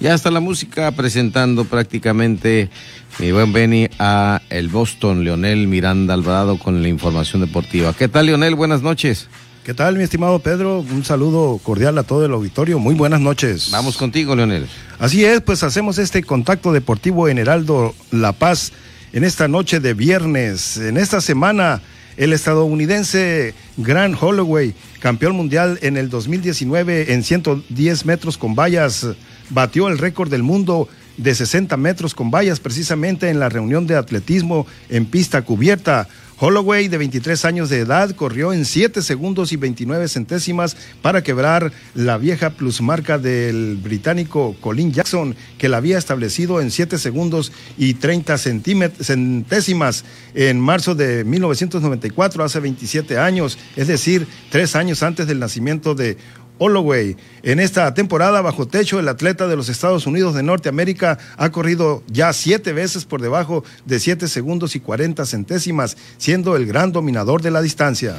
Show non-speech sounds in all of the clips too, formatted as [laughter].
Ya está la música presentando prácticamente mi buen Benny a el Boston, Leonel Miranda Alvarado con la información deportiva. ¿Qué tal, Leonel? Buenas noches. ¿Qué tal, mi estimado Pedro? Un saludo cordial a todo el auditorio. Muy buenas noches. Vamos contigo, Leonel. Así es, pues hacemos este contacto deportivo en Heraldo La Paz en esta noche de viernes. En esta semana, el estadounidense Grant Holloway, campeón mundial en el 2019 en 110 metros con vallas, batió el récord del mundo de 60 metros con vallas precisamente en la reunión de atletismo en pista cubierta. Holloway, de 23 años de edad, corrió en 7 segundos y 29 centésimas para quebrar la vieja plusmarca del británico Colin Jackson, que la había establecido en 7 segundos y 30 centésimas en marzo de 1994, hace 27 años, es decir, tres años antes del nacimiento de Holloway. En esta temporada bajo techo, el atleta de los Estados Unidos de Norteamérica ha corrido ya siete veces por debajo de 7 segundos y 40 centésimas, siendo el gran dominador de la distancia.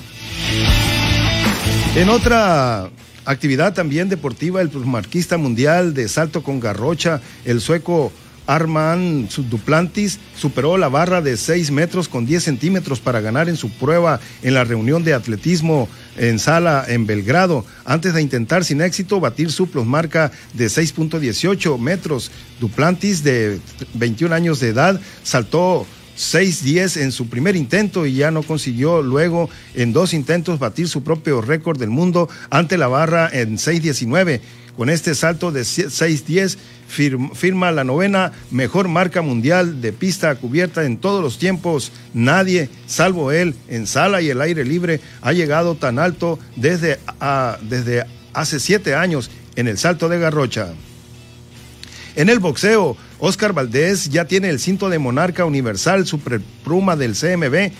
En otra actividad también deportiva, el plusmarquista mundial de salto con garrocha, el sueco Arman Duplantis superó la barra de 6 metros con 10 centímetros para ganar en su prueba en la reunión de atletismo en sala en Belgrado, antes de intentar sin éxito batir su plusmarca de 6.18 metros. Duplantis, de 21 años de edad, saltó 6.10 en su primer intento y ya no consiguió luego en dos intentos batir su propio récord del mundo ante la barra en 6.19. Con este salto de 6.10 firma la novena mejor marca mundial de pista cubierta en todos los tiempos. Nadie, salvo él, en sala y el aire libre, ha llegado tan alto desde, desde hace siete años en el salto de Garrocha. En el boxeo, Oscar Valdés ya tiene el cinto de monarca universal superpluma del CMB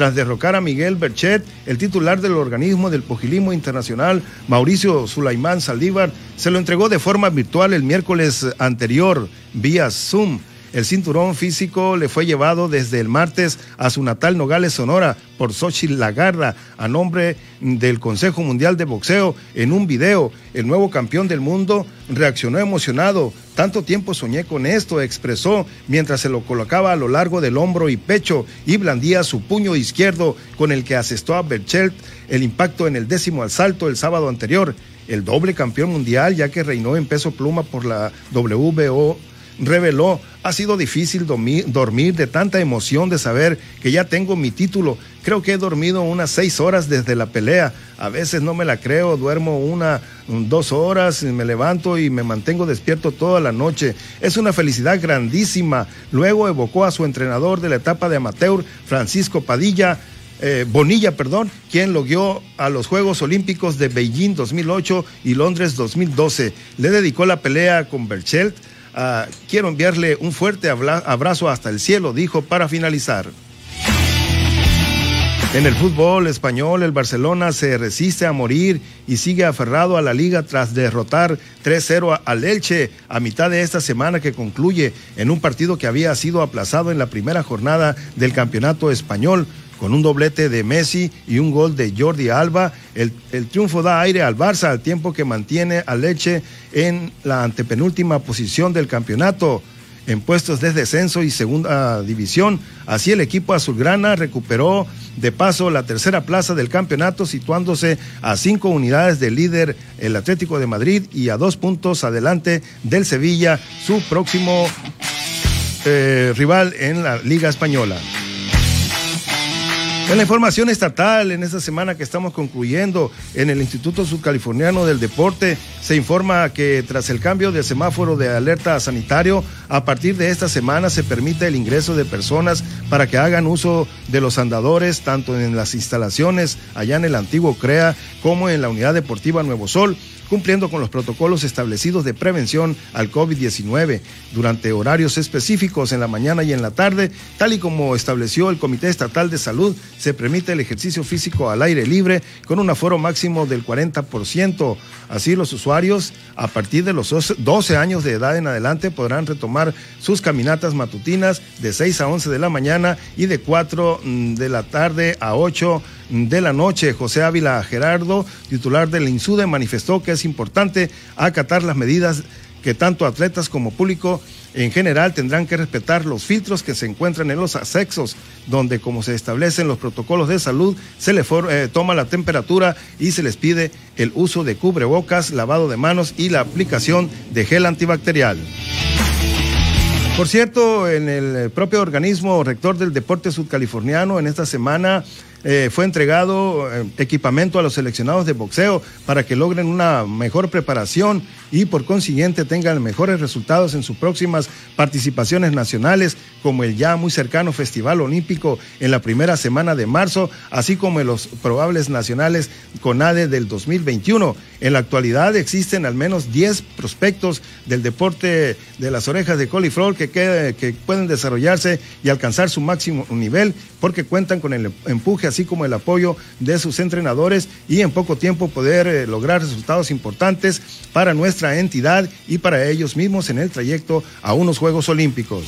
tras derrocar a Miguel Berchet, el titular del organismo del pugilismo internacional, Mauricio Sulaimán Saldívar, se lo entregó de forma virtual el miércoles anterior, vía Zoom. El cinturón físico le fue llevado desde el martes a su natal Nogales, Sonora, por Xochitl Lagarda, a nombre del Consejo Mundial de Boxeo. En un video, el nuevo campeón del mundo reaccionó emocionado. Tanto tiempo soñé con esto, expresó mientras se lo colocaba a lo largo del hombro y pecho y blandía su puño izquierdo con el que asestó a Berchelt el impacto en el décimo asalto el sábado anterior. El doble campeón mundial, ya que reinó en peso pluma por la WBO reveló, ha sido difícil dormir, de tanta emoción de saber que ya tengo mi título. Creo que he dormido unas seis horas desde la pelea. A veces no me la creo, duermo una, dos horas, me levanto y me mantengo despierto toda la noche. Es una felicidad grandísima. Luego evocó a su entrenador de la etapa de amateur, Francisco Padilla, eh, Bonilla, perdón, quien lo guió a los Juegos Olímpicos de Beijing 2008 y Londres 2012. Le dedicó la pelea con Berchelt Ah, quiero enviarle un fuerte abrazo hasta el cielo, dijo para finalizar. En el fútbol español, el Barcelona se resiste a morir y sigue aferrado a la liga tras derrotar 3-0 al Elche a mitad de esta semana que concluye en un partido que había sido aplazado en la primera jornada del campeonato español con un doblete de Messi y un gol de Jordi Alba. El, triunfo da aire al Barça al tiempo que mantiene a Leche en la antepenúltima posición del campeonato en puestos de descenso y segunda división. Así el equipo azulgrana recuperó de paso la tercera plaza del campeonato, situándose a cinco unidades del líder el Atlético de Madrid y a dos puntos adelante del Sevilla, su próximo eh, rival en la Liga Española. En la información estatal, en esta semana que estamos concluyendo, en el Instituto Subcaliforniano del Deporte, se informa que tras el cambio de semáforo de alerta sanitario, a partir de esta semana se permite el ingreso de personas para que hagan uso de los andadores, tanto en las instalaciones allá en el antiguo CREA como en la Unidad Deportiva Nuevo Sol cumpliendo con los protocolos establecidos de prevención al COVID-19 durante horarios específicos en la mañana y en la tarde, tal y como estableció el Comité Estatal de Salud, se permite el ejercicio físico al aire libre con un aforo máximo del 40%. Así los usuarios a partir de los 12 años de edad en adelante podrán retomar sus caminatas matutinas de 6 a 11 de la mañana y de 4 mm, de la tarde a 8 de la noche. José Ávila Gerardo, titular del INSUDE, manifestó que es importante acatar las medidas que tanto atletas como público en general tendrán que respetar los filtros que se encuentran en los asexos, donde como se establecen los protocolos de salud, se les eh, toma la temperatura y se les pide el uso de cubrebocas, lavado de manos y la aplicación de gel antibacterial. Por cierto, en el propio organismo rector del deporte sudcaliforniano, en esta semana eh, fue entregado eh, equipamiento a los seleccionados de boxeo para que logren una mejor preparación y por consiguiente tengan mejores resultados en sus próximas participaciones nacionales, como el ya muy cercano Festival Olímpico en la primera semana de marzo, así como en los probables nacionales CONADE del 2021. En la actualidad existen al menos 10 prospectos del deporte de las orejas de coliflor que, que pueden desarrollarse y alcanzar su máximo nivel porque cuentan con el empuje así como el apoyo de sus entrenadores y en poco tiempo poder eh, lograr resultados importantes para nuestra entidad y para ellos mismos en el trayecto a unos Juegos Olímpicos.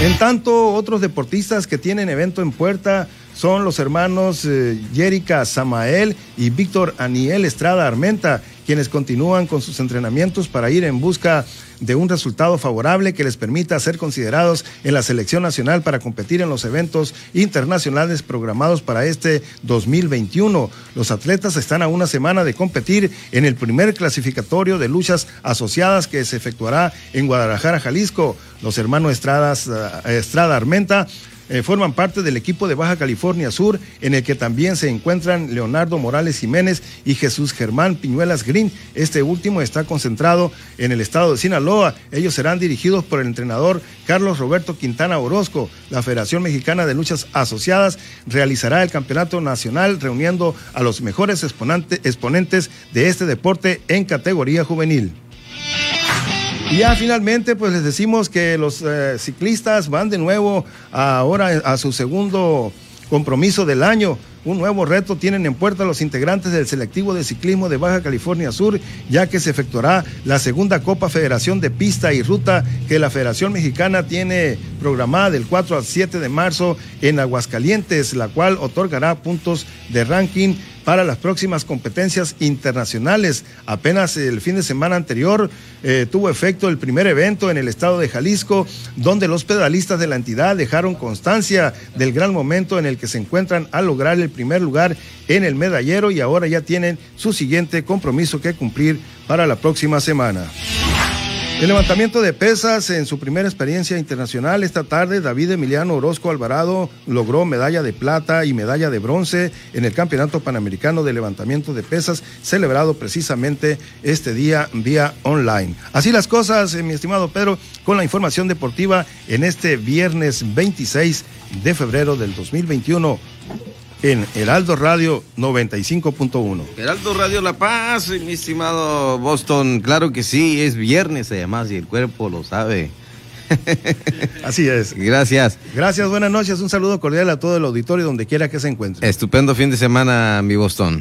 En tanto, otros deportistas que tienen evento en puerta son los hermanos eh, Jerica Samael y Víctor Aniel Estrada Armenta, quienes continúan con sus entrenamientos para ir en busca de un resultado favorable que les permita ser considerados en la selección nacional para competir en los eventos internacionales programados para este 2021. Los atletas están a una semana de competir en el primer clasificatorio de luchas asociadas que se efectuará en Guadalajara, Jalisco. Los hermanos eh, Estrada Armenta eh, forman parte del equipo de Baja California Sur, en el que también se encuentran Leonardo Morales Jiménez y Jesús Germán Piñuelas Green. Este último está concentrado en el estado de Sinaloa. Ellos serán dirigidos por el entrenador Carlos Roberto Quintana Orozco. La Federación Mexicana de Luchas Asociadas realizará el campeonato nacional reuniendo a los mejores exponentes de este deporte en categoría juvenil. Y ya finalmente, pues les decimos que los eh, ciclistas van de nuevo ahora a su segundo compromiso del año. Un nuevo reto tienen en puerta los integrantes del selectivo de ciclismo de Baja California Sur, ya que se efectuará la segunda Copa Federación de Pista y Ruta que la Federación Mexicana tiene programada del 4 al 7 de marzo en Aguascalientes, la cual otorgará puntos de ranking para las próximas competencias internacionales. Apenas el fin de semana anterior eh, tuvo efecto el primer evento en el estado de Jalisco, donde los pedalistas de la entidad dejaron constancia del gran momento en el que se encuentran al lograr el primer lugar en el medallero y ahora ya tienen su siguiente compromiso que cumplir para la próxima semana. El levantamiento de pesas en su primera experiencia internacional esta tarde, David Emiliano Orozco Alvarado logró medalla de plata y medalla de bronce en el Campeonato Panamericano de Levantamiento de Pesas, celebrado precisamente este día vía online. Así las cosas, eh, mi estimado Pedro, con la información deportiva en este viernes 26 de febrero del 2021 en Heraldo Radio 95.1. Heraldo Radio La Paz, mi estimado Boston, claro que sí, es viernes además y el cuerpo lo sabe. [laughs] Así es. Gracias. Gracias, buenas noches, un saludo cordial a todo el auditorio donde quiera que se encuentre. Estupendo fin de semana, mi Boston.